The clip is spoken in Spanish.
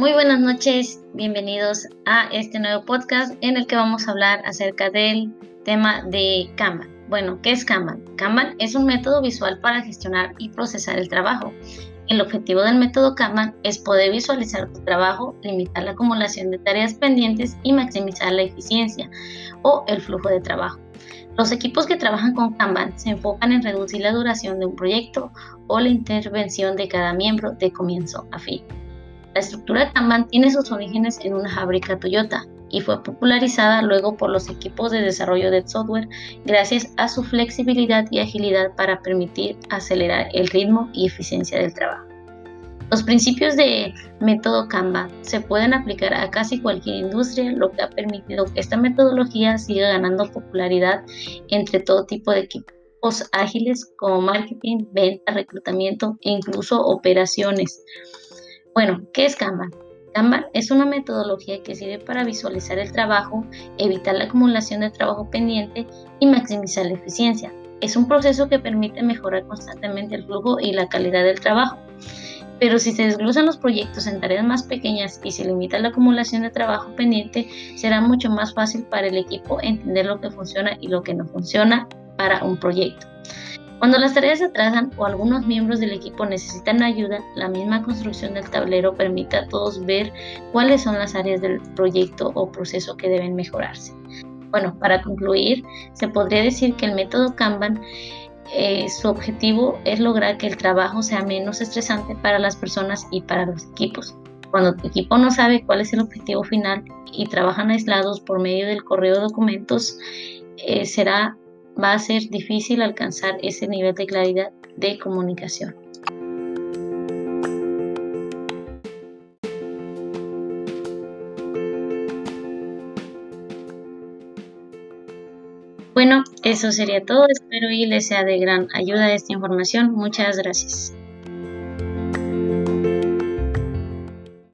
Muy buenas noches, bienvenidos a este nuevo podcast en el que vamos a hablar acerca del tema de Kanban. Bueno, ¿qué es Kanban? Kanban es un método visual para gestionar y procesar el trabajo. El objetivo del método Kanban es poder visualizar tu trabajo, limitar la acumulación de tareas pendientes y maximizar la eficiencia o el flujo de trabajo. Los equipos que trabajan con Kanban se enfocan en reducir la duración de un proyecto o la intervención de cada miembro de comienzo a fin. La estructura Kanban tiene sus orígenes en una fábrica Toyota y fue popularizada luego por los equipos de desarrollo de software gracias a su flexibilidad y agilidad para permitir acelerar el ritmo y eficiencia del trabajo. Los principios de método Kanban se pueden aplicar a casi cualquier industria, lo que ha permitido que esta metodología siga ganando popularidad entre todo tipo de equipos ágiles como marketing, venta, reclutamiento e incluso operaciones. Bueno, ¿qué es Kanban? Kanban es una metodología que sirve para visualizar el trabajo, evitar la acumulación de trabajo pendiente y maximizar la eficiencia. Es un proceso que permite mejorar constantemente el flujo y la calidad del trabajo. Pero si se desglosan los proyectos en tareas más pequeñas y se limita la acumulación de trabajo pendiente, será mucho más fácil para el equipo entender lo que funciona y lo que no funciona para un proyecto. Cuando las tareas se atrasan o algunos miembros del equipo necesitan ayuda, la misma construcción del tablero permite a todos ver cuáles son las áreas del proyecto o proceso que deben mejorarse. Bueno, para concluir, se podría decir que el método Kanban, eh, su objetivo es lograr que el trabajo sea menos estresante para las personas y para los equipos. Cuando tu equipo no sabe cuál es el objetivo final y trabajan aislados por medio del correo de documentos, eh, será va a ser difícil alcanzar ese nivel de claridad de comunicación. Bueno, eso sería todo. Espero y les sea de gran ayuda esta información. Muchas gracias.